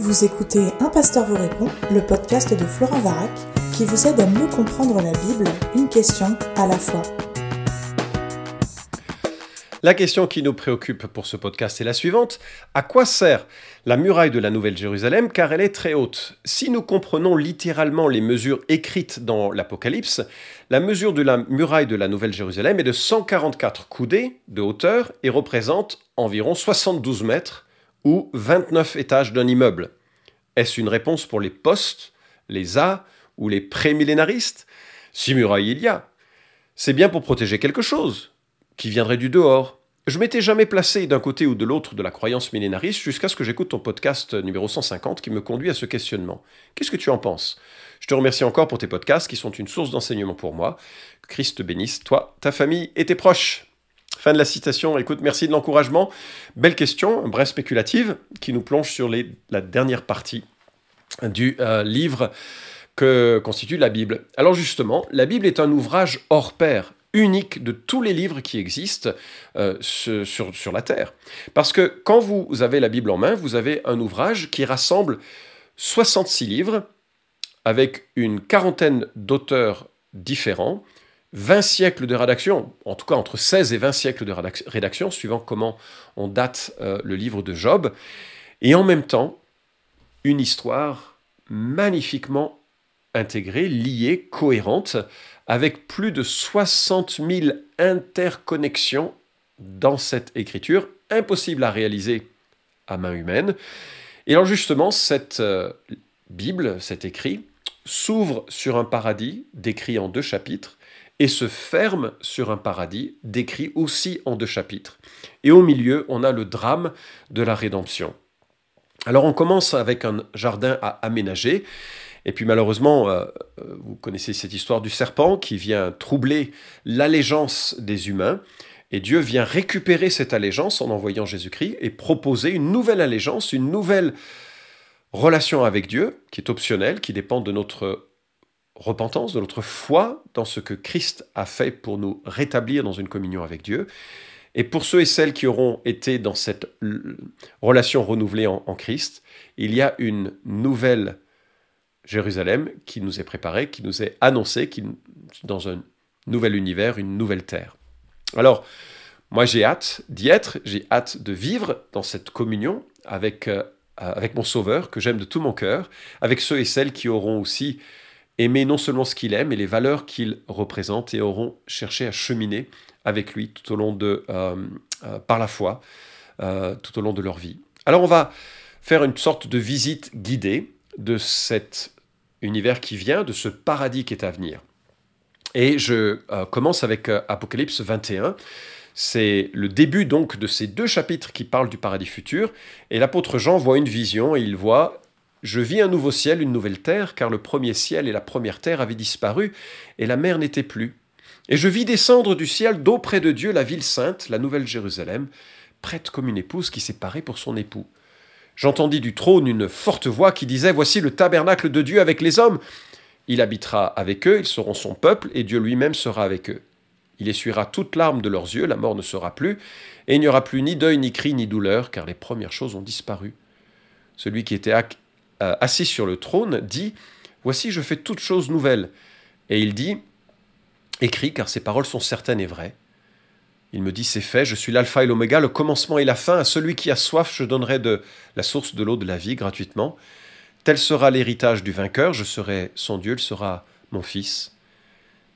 Vous écoutez Un pasteur vous répond, le podcast de Florent Varac, qui vous aide à mieux comprendre la Bible, une question à la fois. La question qui nous préoccupe pour ce podcast est la suivante. À quoi sert la muraille de la Nouvelle Jérusalem car elle est très haute? Si nous comprenons littéralement les mesures écrites dans l'Apocalypse, la mesure de la muraille de la Nouvelle Jérusalem est de 144 coudées de hauteur et représente environ 72 mètres ou 29 étages d'un immeuble. Est-ce une réponse pour les postes, les A ou les prémillénaristes? Si muraille il y a, c'est bien pour protéger quelque chose qui viendrait du dehors. Je m'étais jamais placé d'un côté ou de l'autre de la croyance millénariste jusqu'à ce que j'écoute ton podcast numéro 150 qui me conduit à ce questionnement. Qu'est-ce que tu en penses? Je te remercie encore pour tes podcasts qui sont une source d'enseignement pour moi. Christ bénisse, toi, ta famille et tes proches. Fin de la citation. Écoute, merci de l'encouragement. Belle question, bref spéculative, qui nous plonge sur la dernière partie du euh, livre que constitue la Bible. Alors justement, la Bible est un ouvrage hors pair, unique de tous les livres qui existent euh, sur, sur la Terre. Parce que quand vous avez la Bible en main, vous avez un ouvrage qui rassemble 66 livres avec une quarantaine d'auteurs différents, 20 siècles de rédaction, en tout cas entre 16 et 20 siècles de rédaction, suivant comment on date euh, le livre de Job, et en même temps, une histoire magnifiquement intégrée, liée, cohérente, avec plus de 60 000 interconnexions dans cette écriture, impossible à réaliser à main humaine. Et alors justement, cette euh, Bible, cet écrit, s'ouvre sur un paradis décrit en deux chapitres, et se ferme sur un paradis décrit aussi en deux chapitres. Et au milieu, on a le drame de la rédemption. Alors on commence avec un jardin à aménager, et puis malheureusement, euh, euh, vous connaissez cette histoire du serpent qui vient troubler l'allégeance des humains, et Dieu vient récupérer cette allégeance en envoyant Jésus-Christ et proposer une nouvelle allégeance, une nouvelle relation avec Dieu, qui est optionnelle, qui dépend de notre repentance, de notre foi dans ce que Christ a fait pour nous rétablir dans une communion avec Dieu. Et pour ceux et celles qui auront été dans cette relation renouvelée en, Christ, il y a une nouvelle Jérusalem qui nous est préparée, qui nous est annoncée, qui, dans un nouvel univers, une nouvelle terre. Alors, moi j'ai hâte d'y être, j'ai hâte de vivre dans cette communion avec, euh, avec mon Sauveur, que j'aime de tout mon cœur, avec ceux et celles qui auront aussi aimer non seulement ce qu'il aime, mais les valeurs qu'il représente et auront cherché à cheminer avec lui tout au long de, euh, euh, par la foi, euh, tout au long de leur vie. Alors on va faire une sorte de visite guidée de cet univers qui vient, de ce paradis qui est à venir. Et je commence avec Apocalypse 21. C'est le début donc de ces deux chapitres qui parlent du paradis futur. Et l'apôtre Jean voit une vision et il voit je vis un nouveau ciel, une nouvelle terre, car le premier ciel et la première terre avaient disparu, et la mer n'était plus. Et je vis descendre du ciel d'auprès de Dieu la ville sainte, la nouvelle Jérusalem, prête comme une épouse qui s'est parée pour son époux. J'entendis du trône une forte voix qui disait Voici le tabernacle de Dieu avec les hommes. Il habitera avec eux, ils seront son peuple, et Dieu lui-même sera avec eux. Il essuiera toute larme de leurs yeux, la mort ne sera plus, et il n'y aura plus ni deuil, ni cri, ni douleur, car les premières choses ont disparu. Celui qui était euh, assis sur le trône, dit Voici, je fais toutes choses nouvelles. Et il dit Écris, car ces paroles sont certaines et vraies. Il me dit C'est fait, je suis l'alpha et l'oméga, le commencement et la fin. À celui qui a soif, je donnerai de la source de l'eau de la vie gratuitement. Tel sera l'héritage du vainqueur, je serai son Dieu, il sera mon fils.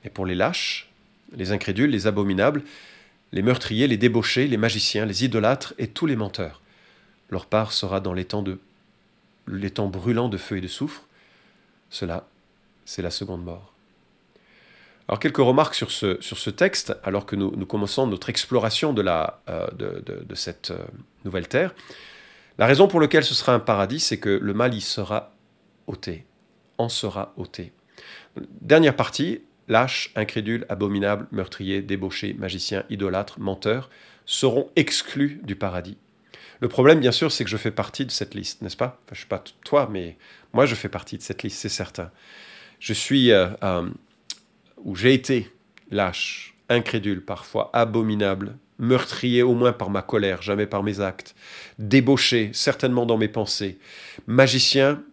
Et pour les lâches, les incrédules, les abominables, les meurtriers, les débauchés, les magiciens, les idolâtres et tous les menteurs, leur part sera dans les temps de les temps brûlants de feu et de soufre, cela, c'est la seconde mort. Alors quelques remarques sur ce, sur ce texte, alors que nous, commençons notre exploration de, la, euh, de, cette euh, nouvelle terre. La raison pour laquelle ce sera un paradis, c'est que le mal y sera ôté, en sera ôté. Dernière partie, lâches, incrédules, abominables, meurtriers, débauchés, magiciens, idolâtres, menteurs, seront exclus du paradis. Le problème, bien sûr, c'est que je fais partie de cette liste, n'est-ce pas? Je ne suis pas toi, mais moi, je fais partie de cette liste, c'est certain. Je suis, euh, euh, ou j'ai été lâche, incrédule, parfois abominable, meurtrier au moins par ma colère, jamais par mes actes, débauché, certainement dans mes pensées, magicien,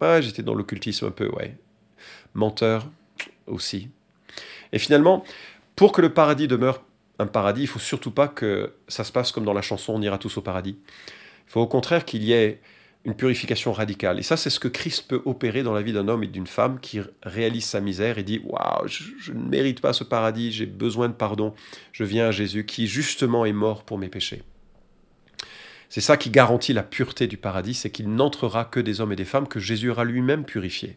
ah, j'étais dans l'occultisme un peu, ouais, menteur aussi. Et finalement, pour que le paradis demeure paradis, il faut surtout pas que ça se passe comme dans la chanson On ira tous au paradis. Il faut au contraire qu'il y ait une purification radicale. Et ça, c'est ce que Christ peut opérer dans la vie d'un homme et d'une femme qui réalise sa misère et dit Waouh, je, ne mérite pas ce paradis, j'ai besoin de pardon. Je viens à Jésus qui, justement, est mort pour mes péchés. C'est ça qui garantit la pureté du paradis, c'est qu'il n'entrera que des hommes et des femmes que Jésus aura lui-même purifiés.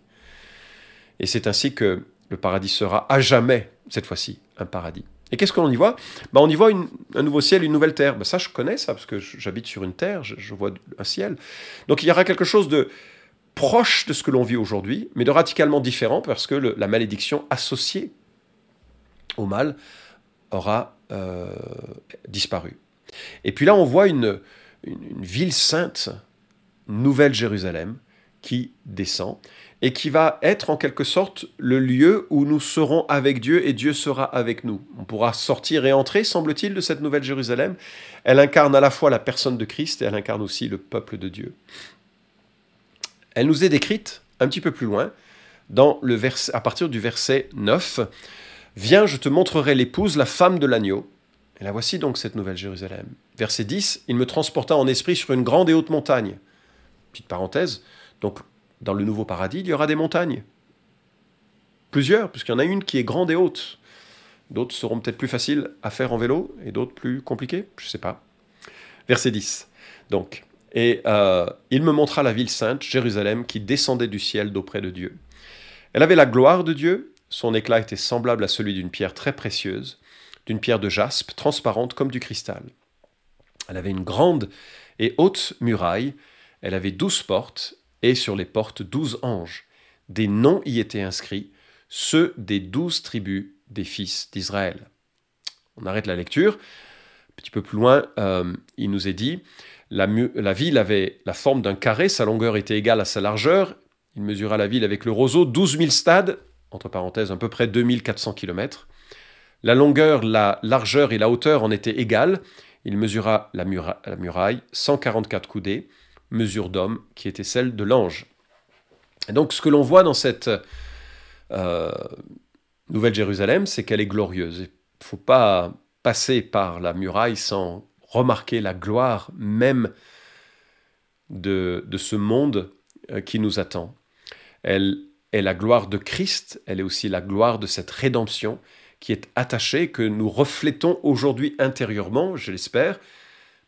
Et c'est ainsi que le paradis sera à jamais, cette fois-ci, un paradis. Et qu'est-ce qu'on y voit? Bah, On y voit un nouveau ciel, une nouvelle terre. Bah, ça, je connais ça, parce que j'habite sur une terre, je, vois un ciel. Donc il y aura quelque chose de proche de ce que l'on vit aujourd'hui, mais de radicalement différent, parce que la malédiction associée au mal aura euh, disparu. Et puis là, on voit une ville sainte, Nouvelle Jérusalem, qui descend et qui va être en quelque sorte le lieu où nous serons avec Dieu et Dieu sera avec nous. On pourra sortir et entrer, semble-t-il, de cette nouvelle Jérusalem. Elle incarne à la fois la personne de Christ et elle incarne aussi le peuple de Dieu. Elle nous est décrite un petit peu plus loin, dans le verset, à partir du verset 9. Viens, je te montrerai l'épouse, la femme de l'agneau. Et la voici donc cette nouvelle Jérusalem. Verset 10, il me transporta en esprit sur une grande et haute montagne. Petite parenthèse, donc dans le nouveau paradis, il y aura des montagnes. Plusieurs, puisqu'il y en a une qui est grande et haute. D'autres seront peut-être plus faciles à faire en vélo et d'autres plus compliquées, je ne sais pas. Verset 10. Donc, et euh, il me montra la ville sainte, Jérusalem, qui descendait du ciel d'auprès de Dieu. Elle avait la gloire de Dieu, son éclat était semblable à celui d'une pierre très précieuse, d'une pierre de jaspe, transparente comme du cristal. Elle avait une grande et haute muraille, elle avait douze portes, et sur les portes douze anges. Des noms y étaient inscrits, ceux des douze tribus des fils d'Israël. On arrête la lecture. Un petit peu plus loin, euh, il nous est dit, la, ville avait la forme d'un carré, sa longueur était égale à sa largeur. Il mesura la ville avec le roseau, 12 000 stades, entre parenthèses à peu près 2400 km. La longueur, la largeur et la hauteur en étaient égales. Il mesura la muraille, 144 coudées mesure d'homme qui était celle de l'ange. Et donc ce que l'on voit dans cette euh, Nouvelle Jérusalem, c'est qu'elle est glorieuse. Il ne faut pas passer par la muraille sans remarquer la gloire même de, de ce monde euh, qui nous attend. Elle est la gloire de Christ, elle est aussi la gloire de cette rédemption qui est attachée, que nous reflétons aujourd'hui intérieurement, je l'espère,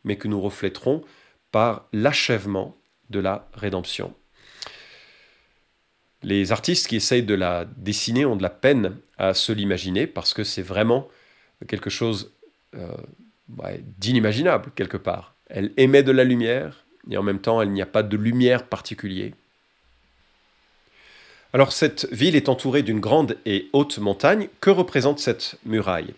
mais que nous refléterons par l'achèvement de la rédemption. Les artistes qui essayent de la dessiner ont de la peine à se l'imaginer parce que c'est vraiment quelque chose euh, d'inimaginable quelque part. Elle émet de la lumière et en même temps il n'y a pas de lumière particulière. Alors cette ville est entourée d'une grande et haute montagne. Que représente cette muraille?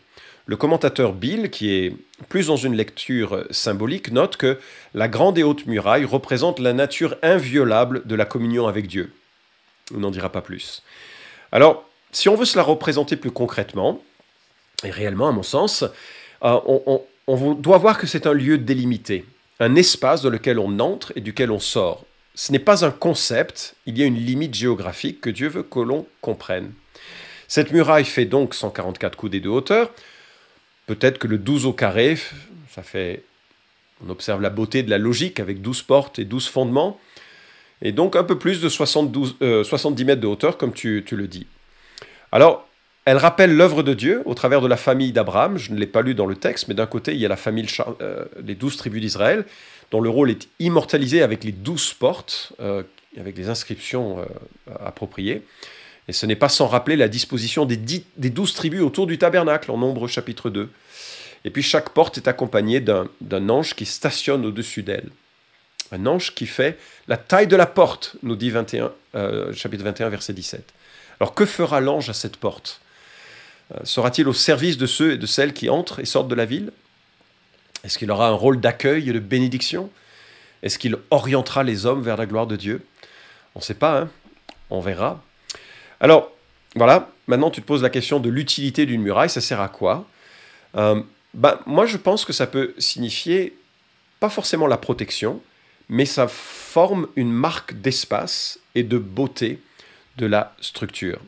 Le commentateur Bill, qui est plus dans une lecture symbolique, note que la grande et haute muraille représente la nature inviolable de la communion avec Dieu. On n'en dira pas plus. Alors, si on veut se la représenter plus concrètement, et réellement à mon sens, euh, on, on doit voir que c'est un lieu délimité, un espace dans lequel on entre et duquel on sort. Ce n'est pas un concept, il y a une limite géographique que Dieu veut que l'on comprenne. Cette muraille fait donc 144 coudées de hauteur, Peut-être que le 12 au carré, ça fait. On observe la beauté de la logique avec 12 portes et 12 fondements, et donc un peu plus de 72, 70 euh, mètres de hauteur, comme tu, le dis. Alors, elle rappelle l'œuvre de Dieu au travers de la famille d'Abraham. Je ne l'ai pas lu dans le texte, mais d'un côté, il y a la famille, euh, les douze tribus d'Israël, dont le rôle est immortalisé avec les douze portes, euh, avec les inscriptions appropriées. Et ce n'est pas sans rappeler la disposition des, douze tribus autour du tabernacle en Nombre chapitre 2. Et puis chaque porte est accompagnée d'un ange qui stationne au-dessus d'elle. Un ange qui fait la taille de la porte, nous dit 21, euh, chapitre 21, verset 17. Alors que fera l'ange à cette porte? Euh, Sera-t-il au service de ceux et de celles qui entrent et sortent de la ville? Est-ce qu'il aura un rôle d'accueil et de bénédiction? Est-ce qu'il orientera les hommes vers la gloire de Dieu? On ne sait pas, hein on verra. Alors, voilà, maintenant tu te poses la question de l'utilité d'une muraille, ça sert à quoi? Euh, ben, Moi, je pense que ça peut signifier pas forcément la protection, mais ça forme une marque d'espace et de beauté de la structure.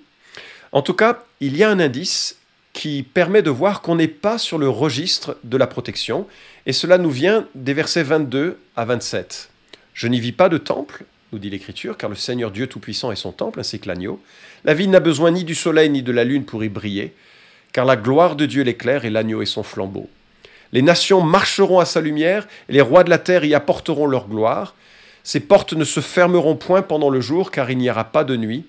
En tout cas, il y a un indice qui permet de voir qu'on n'est pas sur le registre de la protection, et cela nous vient des versets 22 à 27. Je n'y vis pas de temple, nous dit l'Écriture, car le Seigneur Dieu Tout-Puissant est son temple, ainsi que l'agneau. La ville n'a besoin ni du soleil ni de la lune pour y briller, car la gloire de Dieu l'éclaire et l'agneau est son flambeau. Les nations marcheront à sa lumière, et les rois de la terre y apporteront leur gloire. Ses portes ne se fermeront point pendant le jour, car il n'y aura pas de nuit.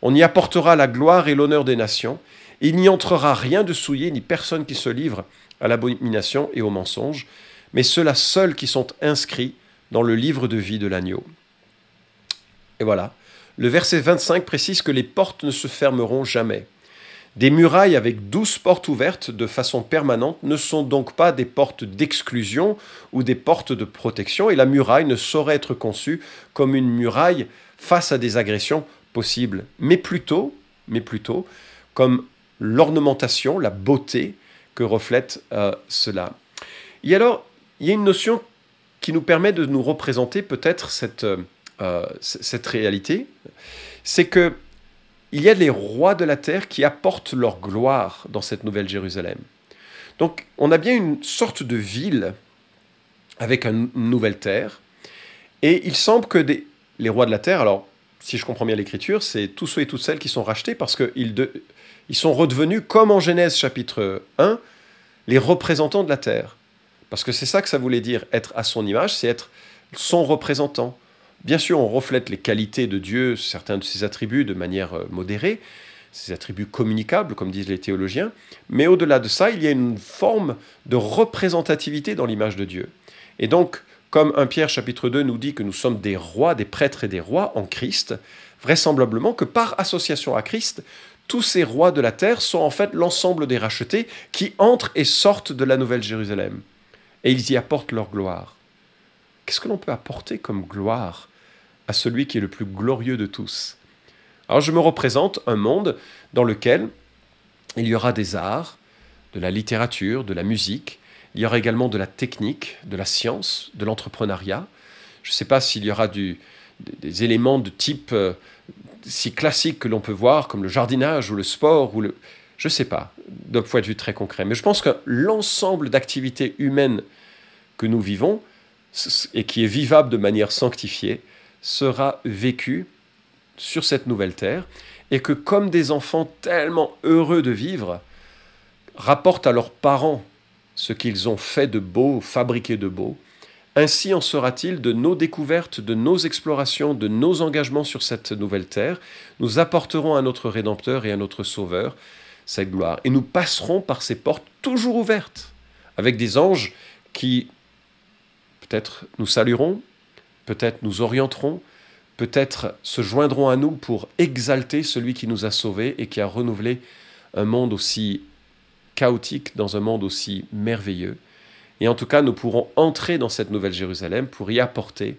On y apportera la gloire et l'honneur des nations. Il n'y entrera rien de souillé, ni personne qui se livre à l'abomination et au mensonge, mais ceux-là seuls qui sont inscrits dans le livre de vie de l'agneau. Voilà. Le verset 25 précise que les portes ne se fermeront jamais. Des murailles avec douze portes ouvertes de façon permanente ne sont donc pas des portes d'exclusion ou des portes de protection, et la muraille ne saurait être conçue comme une muraille face à des agressions possibles, mais plutôt, mais plutôt comme l'ornementation, la beauté que reflète euh, cela. Et alors, il y a une notion qui nous permet de nous représenter peut-être cette, euh, cette réalité, c'est que il y a les rois de la terre qui apportent leur gloire dans cette nouvelle Jérusalem. Donc on a bien une sorte de ville avec une nouvelle terre, et il semble que les rois de la terre, alors si je comprends bien l'écriture, c'est tous ceux et toutes celles qui sont rachetés parce qu'ils ils sont redevenus, comme en Genèse chapitre 1, les représentants de la terre. Parce que c'est ça que ça voulait dire, être à son image, c'est être son représentant. Bien sûr, on reflète les qualités de Dieu, certains de ses attributs de manière euh, modérée, ses attributs communicables, comme disent les théologiens, mais au-delà de ça, il y a une forme de représentativité dans l'image de Dieu. Et donc, comme 1 Pierre chapitre 2 nous dit que nous sommes des rois, des prêtres et des rois en Christ, vraisemblablement que par association à Christ, tous ces rois de la terre sont en fait l'ensemble des rachetés qui entrent et sortent de la Nouvelle Jérusalem. Et ils y apportent leur gloire. Qu'est-ce que l'on peut apporter comme gloire à celui qui est le plus glorieux de tous? Alors je me représente un monde dans lequel il y aura des arts, de la littérature, de la musique, il y aura également de la technique, de la science, de l'entrepreneuriat. Je ne sais pas s'il y aura des éléments de type euh, si classique que l'on peut voir, comme le jardinage ou le sport, ou le... je ne sais pas, d'un point de vue très concret. Mais je pense que l'ensemble d'activités humaines que nous vivons, et qui est vivable de manière sanctifiée, sera vécu sur cette nouvelle terre et que comme des enfants tellement heureux de vivre, rapportent à leurs parents ce qu'ils ont fait de beau, fabriqué de beau, ainsi en sera-t-il de nos découvertes, de nos explorations, de nos engagements sur cette nouvelle terre. Nous apporterons à notre Rédempteur et à notre Sauveur cette gloire. Et nous passerons par ces portes toujours ouvertes, avec des anges qui peut-être nous salueront, peut-être nous orienteront, peut-être se joindront à nous pour exalter celui qui nous a sauvés et qui a renouvelé un monde aussi chaotique dans un monde aussi merveilleux. Et en tout cas, nous pourrons entrer dans cette nouvelle Jérusalem pour y apporter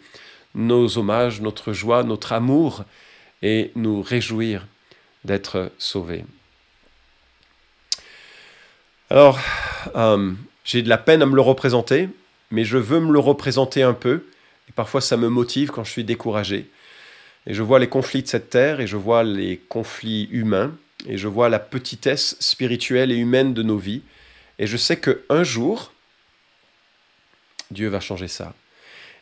nos hommages, notre joie, notre amour et nous réjouir d'être sauvés. Alors, euh, j'ai de la peine à me le représenter, mais je veux me le représenter un peu et parfois, ça me motive quand je suis découragé. Et je vois les conflits de cette terre, et je vois les conflits humains, et je vois la petitesse spirituelle et humaine de nos vies. Et je sais qu'un jour, Dieu va changer ça.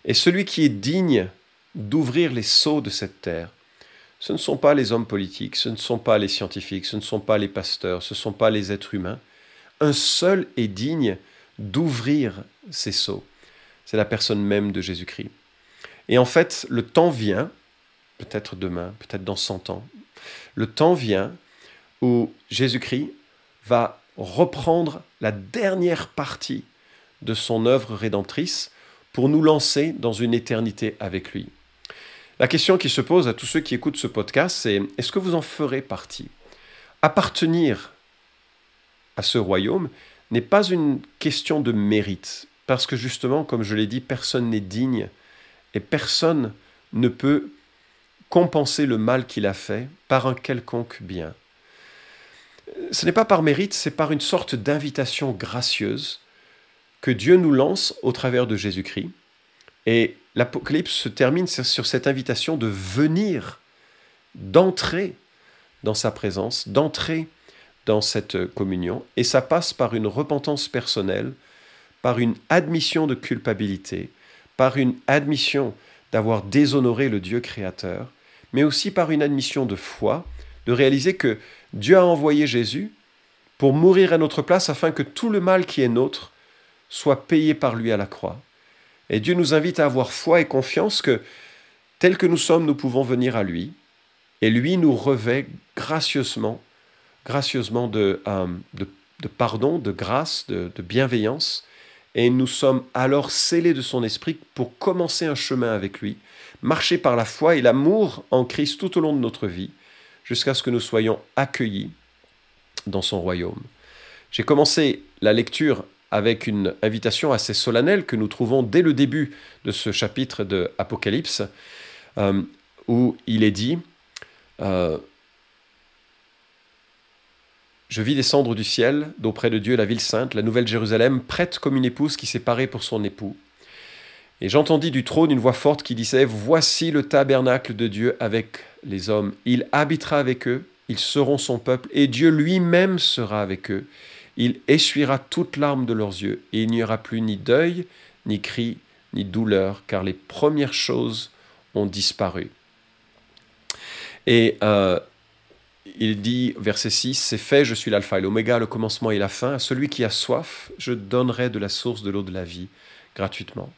Et celui qui est digne d'ouvrir les seaux de cette terre, ce ne sont pas les hommes politiques, ce ne sont pas les scientifiques, ce ne sont pas les pasteurs, ce ne sont pas les êtres humains. Un seul est digne d'ouvrir ces seaux c'est la personne même de Jésus-Christ. Et en fait, le temps vient, peut-être demain, peut-être dans 100 ans, le temps vient où Jésus-Christ va reprendre la dernière partie de son œuvre rédemptrice pour nous lancer dans une éternité avec lui. La question qui se pose à tous ceux qui écoutent ce podcast, c'est est-ce que vous en ferez partie? Appartenir à ce royaume n'est pas une question de mérite, parce que justement, comme je l'ai dit, personne n'est digne et personne ne peut compenser le mal qu'il a fait par un quelconque bien. Ce n'est pas par mérite, c'est par une sorte d'invitation gracieuse que Dieu nous lance au travers de Jésus-Christ. Et l'Apocalypse se termine sur cette invitation de venir, d'entrer dans sa présence, d'entrer dans cette communion. Et ça passe par une repentance personnelle, par une admission de culpabilité, par une admission d'avoir déshonoré le Dieu créateur, mais aussi par une admission de foi, de réaliser que Dieu a envoyé Jésus pour mourir à notre place afin que tout le mal qui est nôtre soit payé par lui à la croix. Et Dieu nous invite à avoir foi et confiance que, tel que nous sommes, nous pouvons venir à lui, et lui nous revêt gracieusement, gracieusement de, euh, de, pardon, de grâce, de, de bienveillance, et nous sommes alors scellés de son esprit pour commencer un chemin avec lui, marcher par la foi et l'amour en Christ tout au long de notre vie, jusqu'à ce que nous soyons accueillis dans son royaume. J'ai commencé la lecture avec une invitation assez solennelle que nous trouvons dès le début de ce chapitre de Apocalypse, euh, où il est dit euh, Je vis descendre du ciel, d'auprès de Dieu, la ville sainte, la nouvelle Jérusalem, prête comme une épouse qui s'est parée pour son époux. Et j'entendis du trône une voix forte qui disait Voici le tabernacle de Dieu avec les hommes. Il habitera avec eux, ils seront son peuple, et Dieu lui-même sera avec eux. Il essuiera toute larmes de leurs yeux, et il n'y aura plus ni deuil, ni cri, ni douleur, car les premières choses ont disparu. Et euh, il dit, verset 6, C'est fait, je suis l'alpha et l'oméga, le commencement et la fin. À celui qui a soif, je donnerai de la source de l'eau de la vie gratuitement.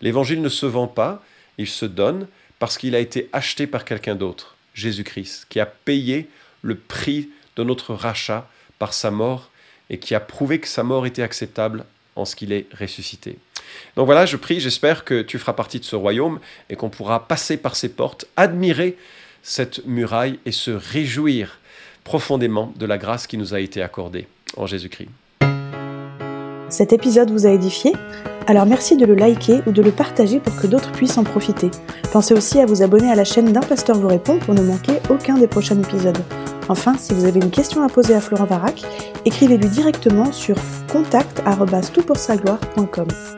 L'évangile ne se vend pas, il se donne parce qu'il a été acheté par quelqu'un d'autre, Jésus-Christ, qui a payé le prix de notre rachat par sa mort et qui a prouvé que sa mort était acceptable en ce qu'il est ressuscité. Donc voilà, je prie, j'espère que tu feras partie de ce royaume et qu'on pourra passer par ces portes, admirer cette muraille et se réjouir profondément de la grâce qui nous a été accordée en Jésus-Christ. Cet épisode vous a édifié? Alors merci de le liker ou de le partager pour que d'autres puissent en profiter. Pensez aussi à vous abonner à la chaîne d'un pasteur vous répond pour ne manquer aucun des prochains épisodes. Enfin, si vous avez une question à poser à Florent Varac, écrivez-lui directement sur contact.toutpoursagloire.com.